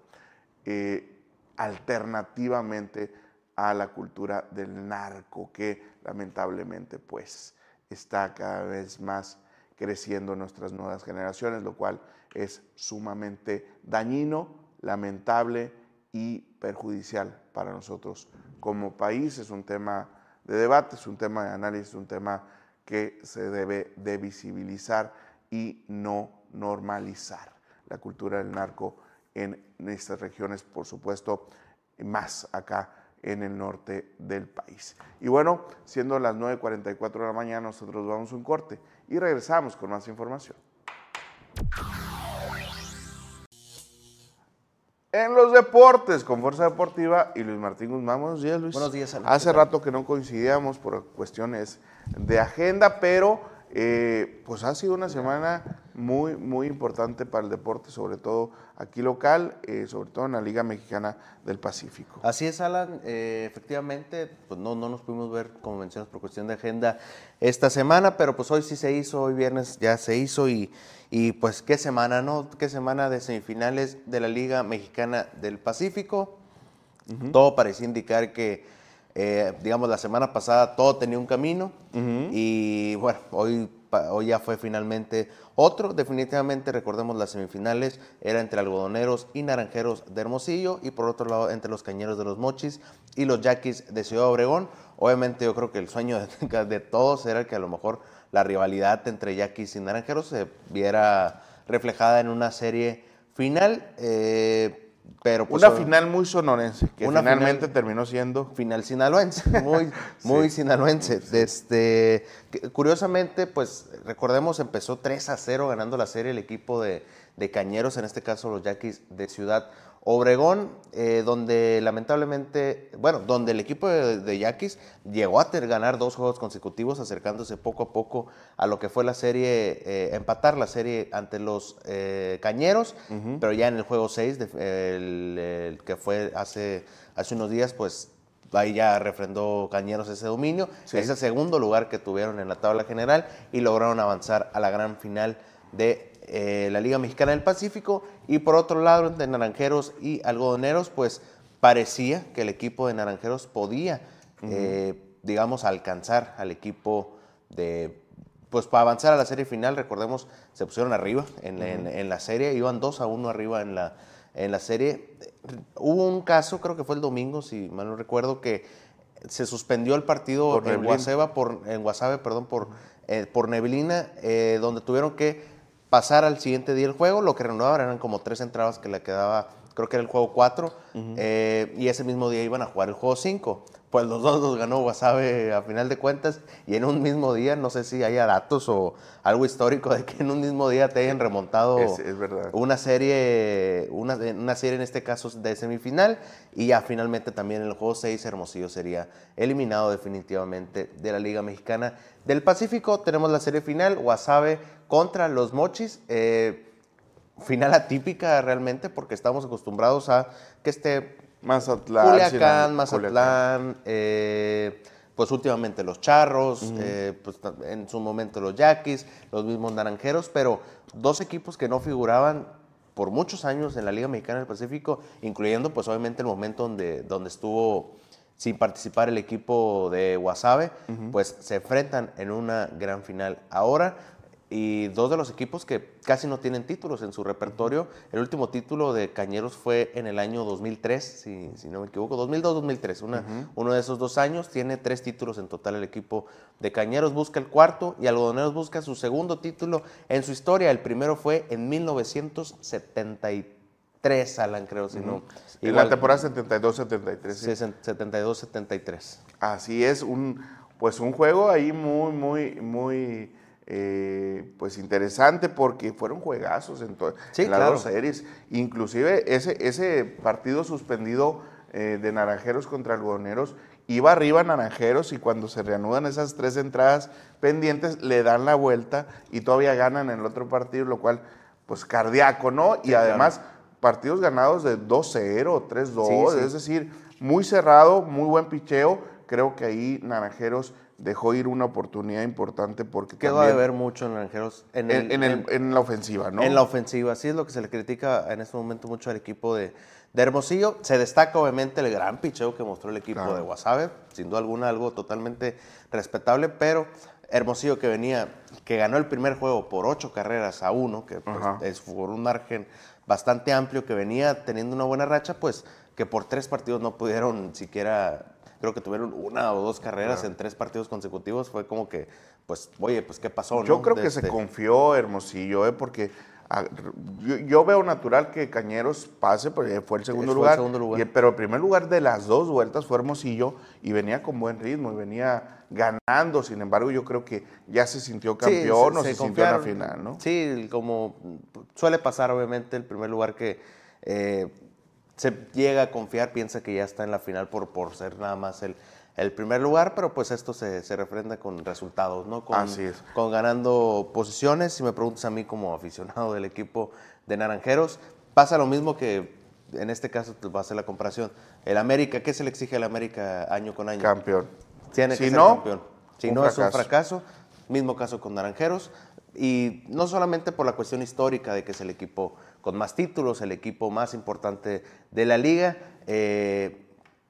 eh, alternativamente a la cultura del narco que lamentablemente pues está cada vez más creciendo en nuestras nuevas generaciones, lo cual es sumamente dañino, lamentable y perjudicial para nosotros como país. Es un tema de debate, es un tema de análisis, un tema que se debe de visibilizar y no normalizar la cultura del narco en estas regiones, por supuesto, más acá en el norte del país. Y bueno, siendo las 9.44 de la mañana, nosotros vamos a un corte y regresamos con más información. En los deportes, con Fuerza Deportiva y Luis Martín Guzmán. Buenos días, Luis.
Buenos días,
Hace rato que no coincidíamos por cuestiones de agenda, pero eh, pues ha sido una semana muy, muy importante para el deporte, sobre todo aquí local, eh, sobre todo en la Liga Mexicana del Pacífico.
Así es, Alan. Eh, efectivamente, pues no, no nos pudimos ver, como mencionas, por cuestión de agenda esta semana, pero pues hoy sí se hizo, hoy viernes ya se hizo y, y pues qué semana, ¿no? Qué semana de semifinales de la Liga Mexicana del Pacífico. Todo parecía indicar que Eh, digamos, la semana pasada todo tenía un camino y bueno, hoy, hoy ya fue finalmente otro. Definitivamente, recordemos las semifinales, era entre algodoneros y naranjeros de Hermosillo y por otro lado entre los cañeros de los Mochis y los Yaquis de Ciudad Obregón. Obviamente yo creo que el sueño de, [LAUGHS] de todos era que a lo mejor la rivalidad entre Yaquis y naranjeros se viera reflejada en una serie final. Eh, pero
pues, una final muy sonorense, que finalmente terminó siendo.
Final sinaloense, [LAUGHS] muy, [LAUGHS] muy sinaloense. Este, curiosamente, pues recordemos, empezó 3 a 0 ganando la serie el equipo de, de Cañeros, en este caso los Yaquis de Ciudad Obregón, eh, donde lamentablemente, bueno, donde el equipo de, Yaquis llegó a tener, ganar dos juegos consecutivos, acercándose poco a poco a lo que fue la serie, eh, empatar la serie ante los eh, Cañeros, pero ya en el juego 6, el, que fue hace, hace unos días, pues ahí ya refrendó Cañeros ese dominio. Es el segundo lugar que tuvieron en la tabla general y lograron avanzar a la gran final de eh, la Liga Mexicana del Pacífico. Y por otro lado, entre Naranjeros y Algodoneros, pues parecía que el equipo de Naranjeros podía, eh, digamos, alcanzar al equipo de, pues para avanzar a la serie final, recordemos, se pusieron arriba en, la serie, iban 2 a 1 arriba en la, en la serie. Hubo un caso, creo que fue el domingo, si mal no recuerdo, que se suspendió el partido en Guasave, por, en Guasave, perdón, por, eh, por neblina, donde tuvieron que pasar al siguiente día el juego. Lo que renovaban eran como tres entradas que le quedaba, creo que era el juego 4, eh, y ese mismo día iban a jugar el juego 5 pues los dos los ganó Wasabe a final de cuentas y en un mismo día, no sé si haya datos o algo histórico de que en un mismo día te hayan remontado una serie, una, una, serie en este caso de semifinal y ya finalmente también en el juego 6 Hermosillo sería eliminado definitivamente de la Liga Mexicana del Pacífico. Tenemos la serie final, Wasabe contra los Mochis. Eh, final atípica realmente porque estamos acostumbrados a que este
Mazatlán.
Culiacán, Mazatlán, eh, pues últimamente los Charros, eh, pues en su momento los Yaquis, los mismos Naranjeros, pero dos equipos que no figuraban por muchos años en la Liga Mexicana del Pacífico, incluyendo pues obviamente el momento donde, donde estuvo sin participar el equipo de Guasave, pues se enfrentan en una gran final. Ahora y dos de los equipos que casi no tienen títulos en su repertorio. El último título de Cañeros fue en el año 2003, si, si no me equivoco, 2002-2003. Uno de esos dos años tiene tres títulos en total el equipo de Cañeros, busca el cuarto y Algodoneros busca su segundo título en su historia. El primero fue en 1973, Alan, creo, si no.
En la temporada 72-73.
Sí, 72-73.
Así es, un, pues un juego ahí muy, muy, muy eh, pues interesante porque fueron juegazos en, las dos series. Inclusive ese, ese partido suspendido eh, de Naranjeros contra Algodoneros, iba arriba Naranjeros y cuando se reanudan esas tres entradas pendientes le dan la vuelta y todavía ganan en el otro partido, lo cual pues cardíaco, ¿no? y además partidos ganados de 2-0, 3-2, es decir, muy cerrado, muy buen picheo. Creo que ahí Naranjeros dejó ir una oportunidad importante porque
Quedó de ver mucho en Naranjeros.
En, en, la ofensiva, ¿no?
En la ofensiva, sí es lo que se le critica en este momento mucho al equipo de, de Hermosillo. Se destaca obviamente el gran picheo que mostró el equipo de Guasave, sin duda alguna algo totalmente respetable, pero Hermosillo que venía, que ganó el primer juego por ocho carreras a uno, que pues, es por un margen bastante amplio, que venía teniendo una buena racha, pues que por tres partidos no pudieron siquiera creo que tuvieron una o dos carreras en tres partidos consecutivos, fue como que, pues, oye, pues, ¿qué pasó?
Yo creo que se confió Hermosillo, ¿eh? porque ah, yo, veo natural que Cañeros pase, porque fue el segundo lugar, pero el primer lugar de las dos vueltas fue Hermosillo y venía con buen ritmo y venía ganando, sin embargo yo creo que ya se sintió campeón o se, sintió en la final, ¿no?
Sí, como suele pasar obviamente el primer lugar que... Eh, se llega a confiar, piensa que ya está en la final por, por ser nada más el, el primer lugar, pero pues esto se, se refrenda con resultados, ¿no? Con,
Así es.
Con ganando posiciones. Si me preguntas a mí como aficionado del equipo de Naranjeros, pasa lo mismo que en este caso va a ser la comparación. El América, ¿qué se le exige al América año con año?
Campeón.
Tiene que ser campeón. Si no, es un fracaso. Mismo caso con Naranjeros. Y no solamente por la cuestión histórica de que es el equipo con más títulos, el equipo más importante de la liga. Eh,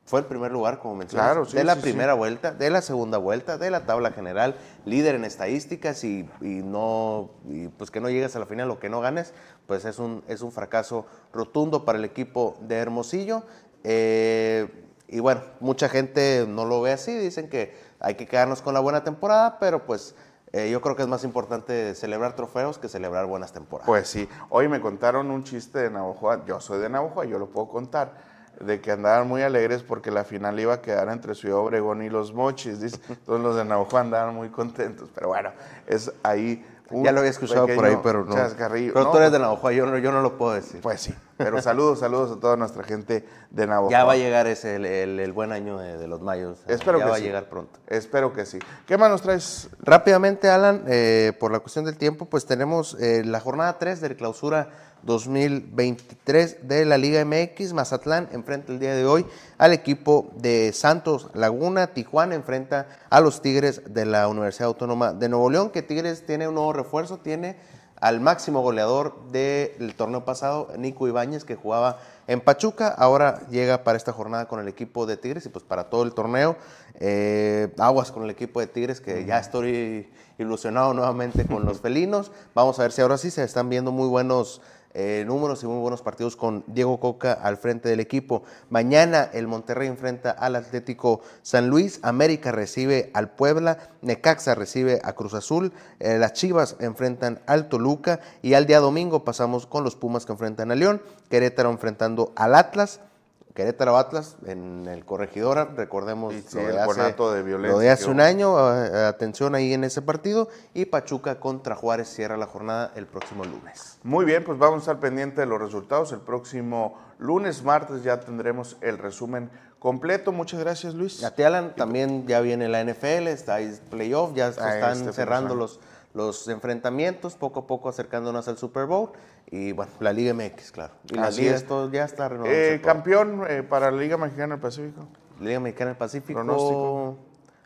fue el primer lugar, como mencionas,
Claro, sí,
de la
sí,
primera vuelta, de la segunda vuelta, de la tabla general, líder en estadísticas y, y no, y pues que no llegues a la final o que no ganes, pues es un, es un fracaso rotundo para el equipo de Hermosillo. Eh, y bueno, mucha gente no lo ve así, dicen que hay que quedarnos con la buena temporada, pero pues eh, yo creo que es más importante celebrar trofeos que celebrar buenas temporadas.
Pues sí, hoy me contaron un chiste de Navajoa, yo soy de Navajoa, yo lo puedo contar, de que andaban muy alegres porque la final iba a quedar entre Ciudad Obregón y los Mochis, dice. entonces los de Navajoa andaban muy contentos, pero bueno, es ahí un
ya lo había escuchado por ahí, pero no.
chascarrillo.
Pero
No,
tú eres de
pues-
Navajo, yo no, yo no lo puedo decir.
Pues sí, pero [LAUGHS] saludos, saludos a toda nuestra gente de Navajoa.
ya va a llegar ese, el, el- el buen año de, de los mayos.
Espero
ya
que
va
sí.
a llegar pronto.
Espero que sí. ¿Qué más nos traes?
Rápidamente, Alan, eh, por la cuestión del tiempo, pues tenemos eh, la jornada 3 de clausura 2023 de la Liga MX. Mazatlán enfrenta el día de hoy al equipo de Santos Laguna. Tijuana enfrenta a los Tigres de la Universidad Autónoma de Nuevo León, que Tigres tiene un nuevo refuerzo, tiene al máximo goleador del torneo pasado, Nico Ibáñez, que jugaba en Pachuca. Ahora llega para esta jornada con el equipo de Tigres y pues para todo el torneo. Eh, aguas con el equipo de Tigres, que ya estoy ilusionado nuevamente con los felinos. Vamos a ver si ahora sí se están viendo muy buenos eh, números y muy buenos partidos con Diego Coca al frente del equipo. Mañana el Monterrey enfrenta al Atlético San Luis, América recibe al Puebla, Necaxa recibe a Cruz Azul, eh, las Chivas enfrentan al Toluca y al día domingo pasamos con los Pumas que enfrentan a León, Querétaro enfrentando al Atlas. Querétaro Atlas en el Corregidora, recordemos
sí,
lo,
el
de hace,
de violencia
lo de hace un año, atención ahí en ese partido, y Pachuca contra Juárez cierra la jornada el próximo lunes.
Muy bien, pues vamos a estar pendientes de los resultados. El próximo lunes, martes ya tendremos el resumen completo. Muchas gracias, Luis.
A ti, Alan, también ya viene la NFL, está ahí playoff, ya se
Ah,
están
este
cerrando los, los enfrentamientos, poco a poco acercándonos al Super Bowl, y bueno, la Liga MX, claro. Y la
Así
Liga,
es.
esto ya está renovado.
Eh, campeón eh, para la Liga Mexicana del Pacífico.
Liga Mexicana del Pacífico,
Pronóstico.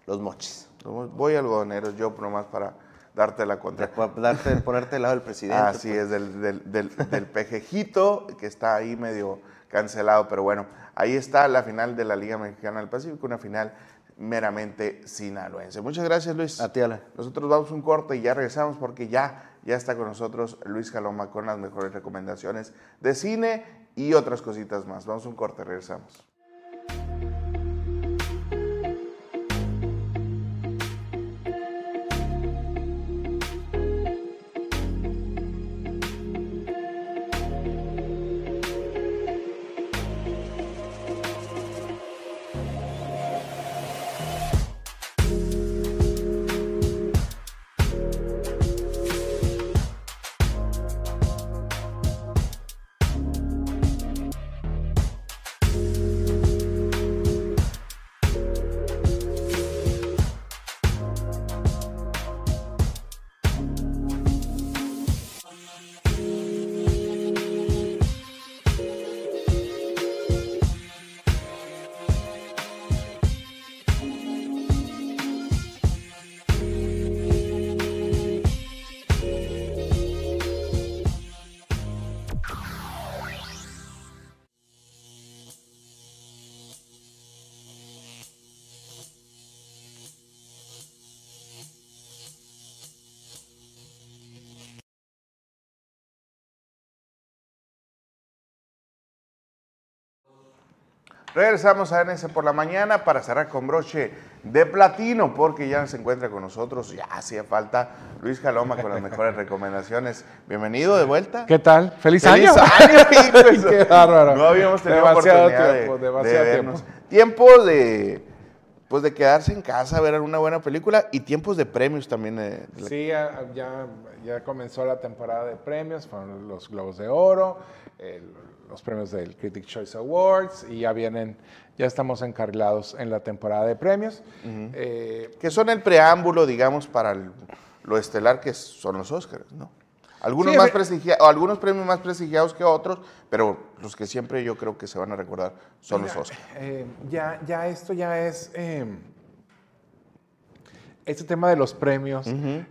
los mochis.
Voy algodoneros yo nomás para darte la contra.
Para darte, ponerte al lado del presidente. [LAUGHS]
Así
pues.
es, del, del, del, del pejejito que está ahí medio cancelado, pero bueno, ahí está la final de la Liga Mexicana del Pacífico, una final meramente sinaloense. Muchas gracias, Luis.
A ti.
Nosotros vamos un corte y ya regresamos porque ya, ya está con nosotros Luis Jaloma con las mejores recomendaciones de cine y otras cositas más. Vamos un corte, regresamos. Regresamos a NS por la mañana para cerrar con broche de platino, porque ya se encuentra con nosotros, ya hacía falta Luis Jaloma con las mejores [LAUGHS] recomendaciones. Bienvenido de vuelta.
¿Qué tal? ¡Feliz,
¡Feliz
año!
año, [LAUGHS]
¡Qué bárbaro!
No habíamos tenido
Demasiado
oportunidad
tiempo,
de,
demasiado
vernos.
tiempo.
Tiempo de, pues de quedarse en casa, ver alguna buena película y tiempos de premios también. eh,
Sí, ya, ya, ya comenzó la temporada de premios, fueron los Globos de Oro, el- los premios del Critic Choice Awards y ya vienen, ya estamos encarrilados en la temporada de premios. Eh,
que son el preámbulo, digamos, para el- lo estelar que son los Óscares, ¿no? Algunos,
Sí,
más
re-
prestigia- o algunos premios más prestigiados que otros, pero los que siempre yo creo que se van a recordar son
Mira,
los Óscares.
eh, ya, ya esto ya es... eh, este tema de los premios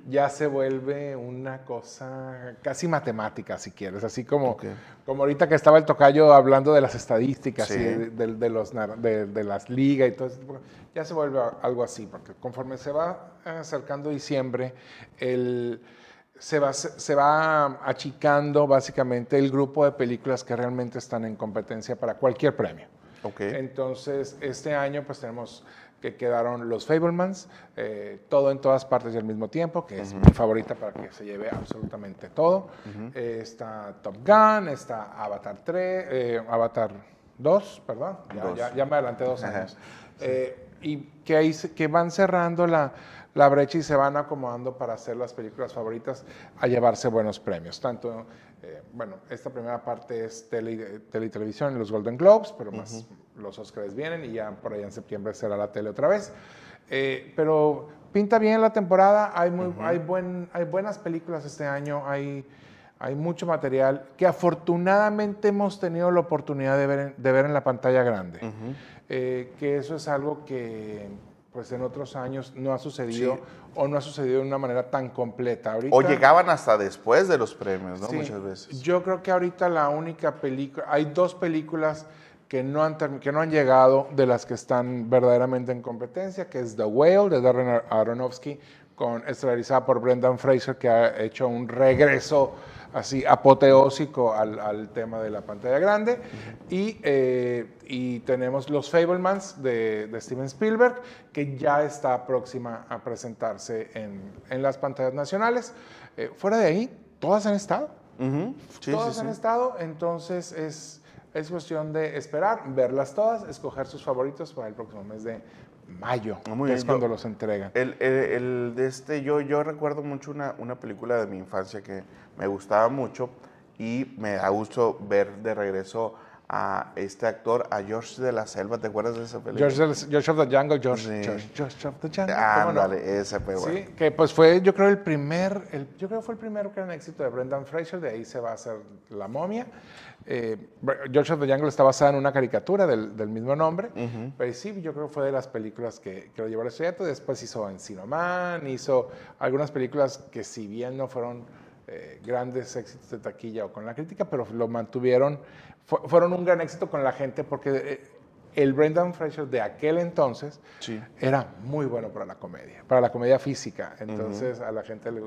ya se vuelve una cosa casi matemática, si quieres, así como, como ahorita que estaba el tocayo hablando de las estadísticas
Sí.
y de, de- de los, de, las ligas y todo eso, ya se vuelve algo así, porque conforme se va acercando diciembre, el, se, va, se va achicando básicamente el grupo de películas que realmente están en competencia para cualquier premio. Entonces, este año pues tenemos que quedaron los Fablemans, eh, todo en todas partes y al mismo tiempo, que es mi favorita para que se lleve absolutamente todo. Eh, está Top Gun, está Avatar 3, eh, Avatar 2, perdón, ya,
Dos.
ya- ya me adelanté dos años. Eh, y que, ahí que van cerrando la, la brecha y se van acomodando para hacer las películas favoritas a llevarse buenos premios. Tanto, eh, bueno, esta primera parte es tele, tele y televisión y los Golden Globes, pero más los Oscars vienen y ya por allá en septiembre será la tele otra vez. Eh, pero pinta bien la temporada, hay, muy, hay, buen, hay buenas películas este año, hay, hay mucho material que afortunadamente hemos tenido la oportunidad de ver en, de ver en la pantalla grande. Eh, que eso es algo que pues en otros años no ha sucedido
Sí.
o no ha sucedido de una manera tan completa. Ahorita,
O llegaban hasta después de los premios, ¿no?
Sí,
Muchas veces.
Yo creo que ahorita la única película, hay dos películas que no, han, que no han llegado de las que están verdaderamente en competencia, que es The Whale de Darren Ar- Aronofsky, con, estelarizada por Brendan Fraser, que ha hecho un regreso así apoteósico al, al tema de la pantalla grande. y, eh, y tenemos Los Fablemans de, de Steven Spielberg, que ya está próxima a presentarse en, en las pantallas nacionales. Eh, fuera de ahí, todas han estado.
Ujú. Sí,
todas
sí,
han
sí.
estado, entonces es, es cuestión de esperar, verlas todas, escoger sus favoritos para el próximo mes de mayo,
Ah, muy
que
bien,
es
yo-
cuando los entregan.
El, el- el de este, yo, yo recuerdo mucho una, una película de mi infancia que me gustaba mucho y me da gusto ver de regreso a este actor, a George de la Selva. ¿Te acuerdas de esa película?
George, George of the Jungle, George,
Sí.
George, George of the Jungle. ¿cómo no?
Ándale, esa, pero bueno.
Sí, que pues fue, yo creo, el primer, el, yo creo que fue el primero gran éxito de Brendan Fraser, de ahí se va a hacer La Momia. Eh, George of the Jungle está basada en una caricatura del, del mismo nombre, pero sí, yo creo que fue de las películas que, que lo llevó al estrellato. Después hizo Encino Man, hizo algunas películas que si bien no fueron eh, grandes éxitos de taquilla o con la crítica, pero lo mantuvieron, fu- fueron un gran éxito con la gente porque eh, el Brendan Fraser de aquel entonces
Sí.
era muy bueno para la comedia, para la comedia física. Entonces a la gente le,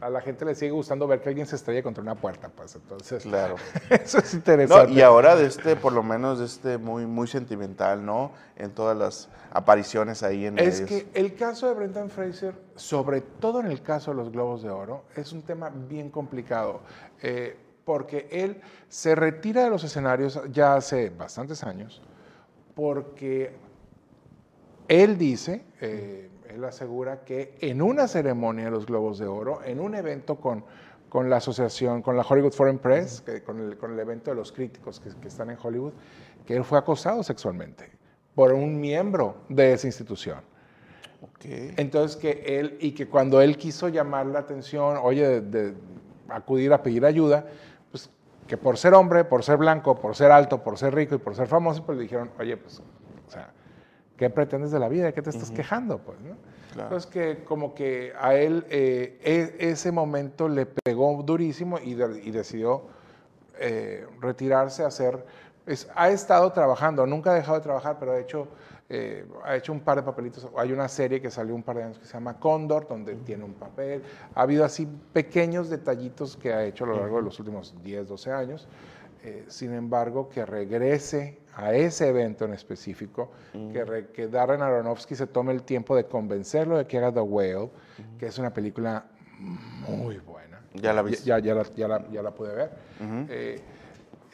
a la gente le sigue gustando ver que alguien se estrella contra una puerta, pues entonces
Claro. [LAUGHS]
eso es
No,
interesante.
y ahora de este, por lo menos de este muy, muy sentimental, ¿no? En todas las apariciones ahí en
Es
medios.
que el caso de Brendan Fraser, sobre todo en el caso de los Globos de Oro, es un tema bien complicado, eh, porque él se retira de los escenarios ya hace bastantes años, porque él dice, eh, él asegura que en una ceremonia de los Globos de Oro, en un evento con, con la asociación, con la Hollywood Foreign Press, que- con, el, con el evento de los críticos que, que están en Hollywood, que él fue acosado sexualmente por un miembro de esa institución. Entonces que él, y que cuando él quiso llamar la atención, oye, de, de acudir a pedir ayuda, que por ser hombre, por ser blanco, por ser alto, por ser rico y por ser famoso, pues le dijeron, oye, pues, o sea, ¿qué pretendes de la vida? ¿De qué te estás quejando? Pues, ¿no?
Claro.
Entonces que como que a él eh, e- ese momento le pegó durísimo y, de- y decidió eh, retirarse a hacer... es- ha estado trabajando, nunca ha dejado de trabajar, pero ha hecho, eh, ha hecho un par de papelitos. Hay una serie que salió un par de años que se llama Cóndor, donde tiene un papel. Ha habido así pequeños detallitos que ha hecho a lo largo de los últimos 10, 12 años. Eh, sin embargo, que regrese a ese evento en específico, que, re- que Darren Aronofsky se tome el tiempo de convencerlo de que haga The Whale, que es una película muy buena.
Ya la viste.
Ya, ya, la, ya, la, ya la pude ver. Eh,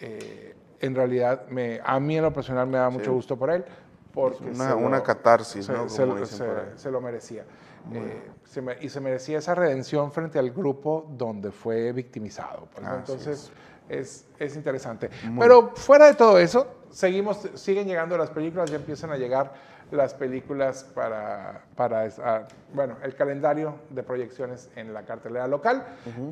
eh, en realidad, me, a mí en lo personal me da mucho
Sí.
gusto por él, porque
Una-
lo-
una catarsis,
se,
¿no?
se
Como
lo- se- se merecía. Eh, se me- y se merecía esa redención frente al grupo donde fue victimizado. pues, ¿no?
Así
Entonces, es, es interesante. Pero fuera de todo eso, seguimos, siguen llegando las películas, ya empiezan a llegar las películas para, para esa- bueno, el calendario de proyecciones en la cartelera local.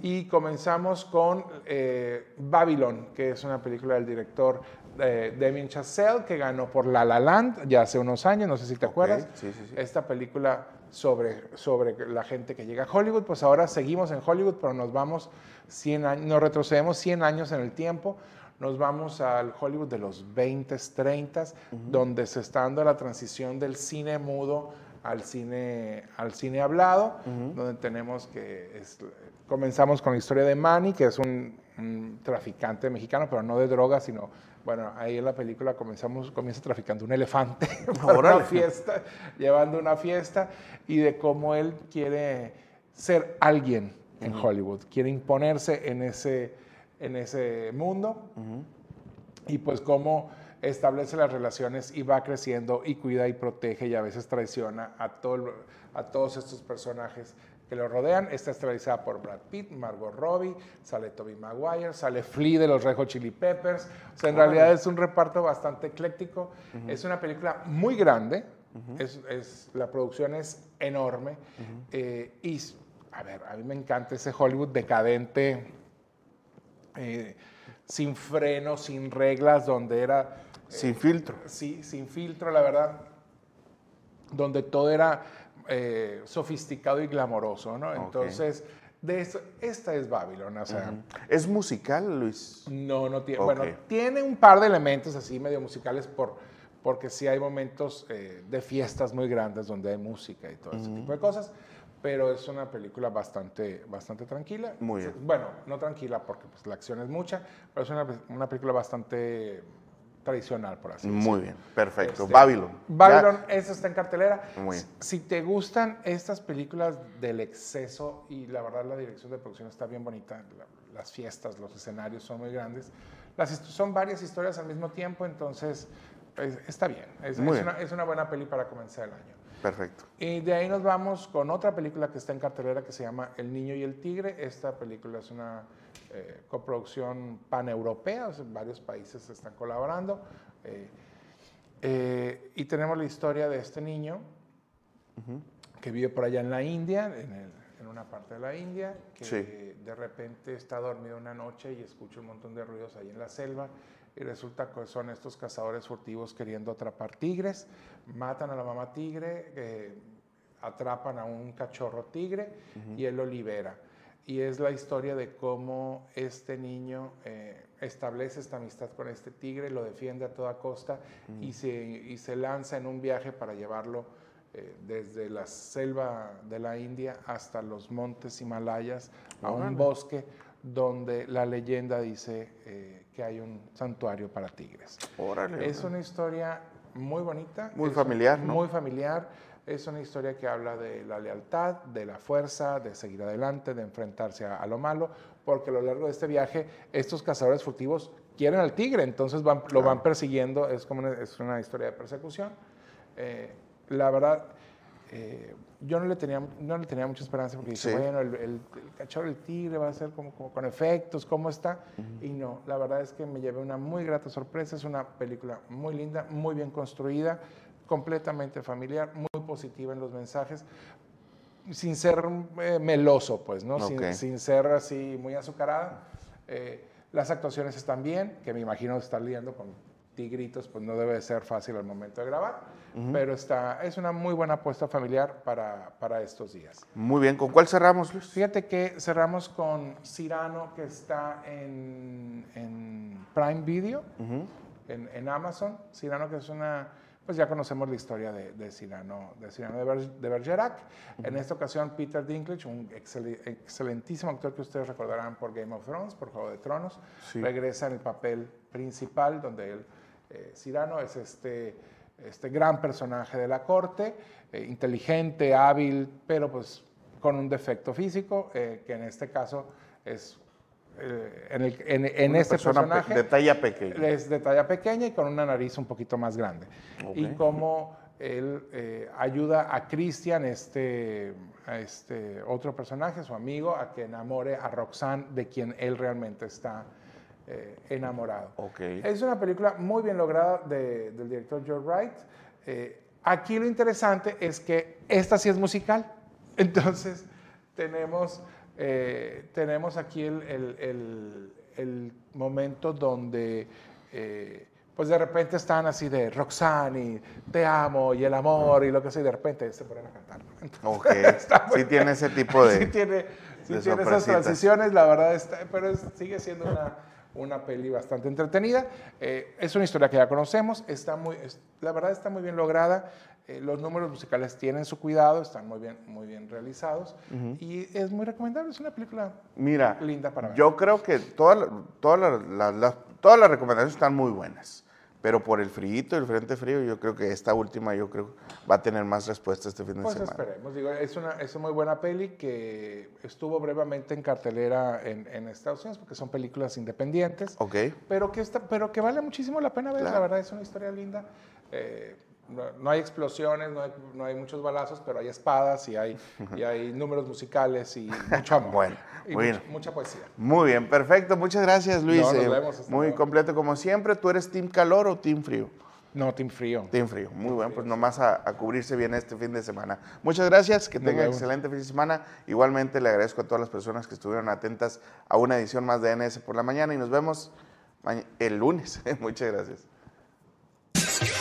Y comenzamos con eh, Babylon, que es una película del director eh, Damien Chazelle, que ganó por La La Land ya hace unos años, no sé si te acuerdas.
sí, sí, sí.
Esta película sobre, sobre la gente que llega a Hollywood, pues ahora seguimos en Hollywood, pero nos vamos 100 años, nos retrocedemos 100 años en el tiempo, nos vamos al Hollywood de los 20s, 30s, donde se está dando la transición del cine mudo al cine, al cine hablado, donde tenemos que, es- comenzamos con la historia de Manny, que es un, un traficante mexicano, pero no de drogas, sino, bueno, ahí en la película comenzamos, comienza traficando un elefante [LAUGHS] para una
Órale.
fiesta, llevando una fiesta, y de cómo él quiere ser alguien en Hollywood, quiere imponerse en ese, en ese mundo, y pues cómo establece las relaciones y va creciendo y cuida y protege y a veces traiciona a, todo, a todos estos personajes que lo rodean. Esta es realizada por Brad Pitt, Margot Robbie, sale Tobey Maguire, sale Flea de los Red Hot Chili Peppers. O sea, en realidad es un reparto bastante ecléctico. Es una película muy grande, es, es- la producción es enorme eh, y, a ver, a mí me encanta ese Hollywood decadente, eh, sin freno, sin reglas, donde era
Sin filtro.
sí, sin filtro, la verdad, donde todo era eh, sofisticado y glamoroso, ¿no? Entonces, de eso, esta es Babylon, o sea,
¿Es musical, Luis?
no, no tiene, bueno, tiene un par de elementos así medio musicales por, porque sí hay momentos eh, de fiestas muy grandes donde hay música y todo ese tipo de cosas, pero es una película bastante, bastante tranquila.
Muy bien.
Bueno, no tranquila porque pues, la acción es mucha, pero es una, una película bastante tradicional, por así decirlo.
Muy bien, perfecto.
Este,
Babylon.
Babylon, esa está en cartelera.
Muy bien.
Si te gustan estas películas del exceso y la verdad la dirección de producción está bien bonita, la- las fiestas, los escenarios son muy grandes, las, son varias historias al mismo tiempo, entonces pues, está bien. Es,
Muy
es
bien.
Una, es una buena peli para comenzar el año.
Perfecto.
Y de ahí nos vamos con otra película que está en cartelera que se llama El Niño y el Tigre. Esta película es una eh, coproducción paneuropea, varios países están colaborando. eh, eh, y tenemos la historia de este niño que vive por allá en la India, en, el- en una parte de la India, que
Sí.
de repente está dormido una noche y escucha un montón de ruidos ahí en la selva y resulta que son estos cazadores furtivos queriendo atrapar tigres, matan a la mamá tigre, eh, atrapan a un cachorro tigre y él lo libera. Y es la historia de cómo este niño eh, establece esta amistad con este tigre, lo defiende a toda costa y, se, y se lanza en un viaje para llevarlo eh, desde la selva de la India hasta los montes Himalayas, a un bosque donde la leyenda dice eh, que hay un santuario para tigres.
Órale.
Es una historia muy bonita.
Muy
es
familiar, ¿no?
Muy familiar. Es una historia que habla de la lealtad, de la fuerza, de seguir adelante, de enfrentarse a, a lo malo, porque a lo largo de este viaje estos cazadores furtivos quieren al tigre, entonces van- lo van persiguiendo, es como una, es una historia de persecución. Eh, la verdad, eh, yo no le, tenía, no le tenía mucha esperanza porque dije,
Sí.
bueno, el, el- el cachorro del tigre va a ser como, como con efectos, ¿cómo está? Y no, la verdad es que me llevé una muy grata sorpresa, es una película muy linda, muy bien construida, completamente familiar, muy positiva en los mensajes, sin ser eh, meloso, pues, ¿no? Sin-
Ok.
Sin, ser así muy azucarada. Eh, las actuaciones están bien, que me imagino estar lidiando con tigritos, pues no debe de ser fácil al momento de grabar, pero está, es una muy buena apuesta familiar para, para estos días.
Muy bien. ¿Con cuál cerramos, Luis?
Fíjate que cerramos con Cyrano, que está en, en Prime Video, en, en Amazon. Cyrano, que es una, pues ya conocemos la historia de, de Cyrano, de Cyrano de, de Bergerac. En esta ocasión, Peter Dinklage, un excel- excelentísimo actor que ustedes recordarán por Game of Thrones, por Juego de Tronos,
Sí.
regresa en el papel principal, donde él, eh, Cyrano es este, este gran personaje de la corte, eh, inteligente, hábil, pero pues con un defecto físico, eh, que en este caso es, en, el- en- en
Una
este
persona pe-
personaje
de talla pequeña.
es de talla pequeña y con una nariz un poquito más grande.
Ok.
Y cómo él eh, ayuda a Christian, este, a este otro personaje, su amigo, a que enamore a Roxanne, de quien él realmente está eh, enamorado.
Ok.
Es una película muy bien lograda de- del director George Wright. Eh, Aquí lo interesante es que esta sí es musical. [LAUGHS] Entonces, tenemos, eh, tenemos aquí el, el- el- el momento donde, eh, pues de repente están así de Roxanne y Te amo y el amor y lo que sea, y de repente se ponen a cantar. Entonces,
Ok, [LAUGHS] sí tiene ese tipo de...
sí tiene, sí
de
tiene esas transiciones, la verdad, está, pero es- sigue siendo una, una peli bastante entretenida. Eh, es una historia que ya conocemos, está muy, es- la verdad está muy bien lograda. eh, los números musicales tienen su cuidado, están muy bien, muy bien realizados y es muy recomendable. Es una película
Mira,
linda para ver.
yo creo que todas todas las- todas las recomendaciones están muy buenas, pero por el frío, el frente frío, yo creo que esta última yo creo va a tener más respuesta este fin de
Pues
semana.
esperemos, digo, es una, es una muy buena peli que estuvo brevemente en cartelera en, en Estados Unidos porque son películas independientes.
Ok,
pero que, está, pero que vale muchísimo la pena ver,
Claro.
la verdad es una historia linda. Eh, no, hay explosiones, no hay, no hay muchos balazos, pero hay espadas y hay, y hay [LAUGHS] números musicales y mucho amor.
Bueno,
y mucha, mucha poesía.
muy bien, perfecto, muchas gracias Luis.
No, nos
Eh,
vemos,
muy
luego.
completo como siempre. ¿Tú eres team calor o team frío?
No, Team Frío.
Team frío, muy bueno, pues nomás a, a cubrirse bien este fin de semana. Muchas gracias, que
vemos.
excelente fin de semana. Igualmente le agradezco a todas las personas que estuvieron atentas a una edición más de NS por la mañana y nos vemos el lunes. [LAUGHS] Muchas gracias.